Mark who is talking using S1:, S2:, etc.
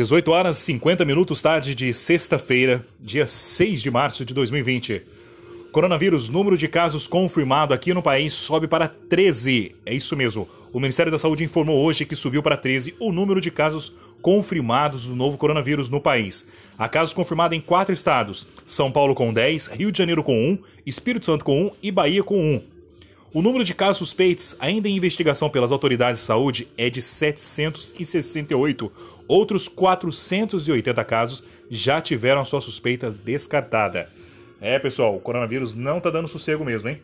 S1: 18 horas e 50 minutos tarde de sexta-feira, dia 6 de março de 2020. Coronavírus, número de casos confirmado aqui no país sobe para 13. É isso mesmo. O Ministério da Saúde informou hoje que subiu para 13 o número de casos confirmados do novo coronavírus no país. Há casos confirmados em quatro estados: São Paulo com 10, Rio de Janeiro com 1, Espírito Santo com 1 e Bahia com 1. O número de casos suspeitos, ainda em investigação pelas autoridades de saúde, é de 768. Outros 480 casos já tiveram sua suspeita descartada. É, pessoal, o coronavírus não tá dando sossego mesmo, hein?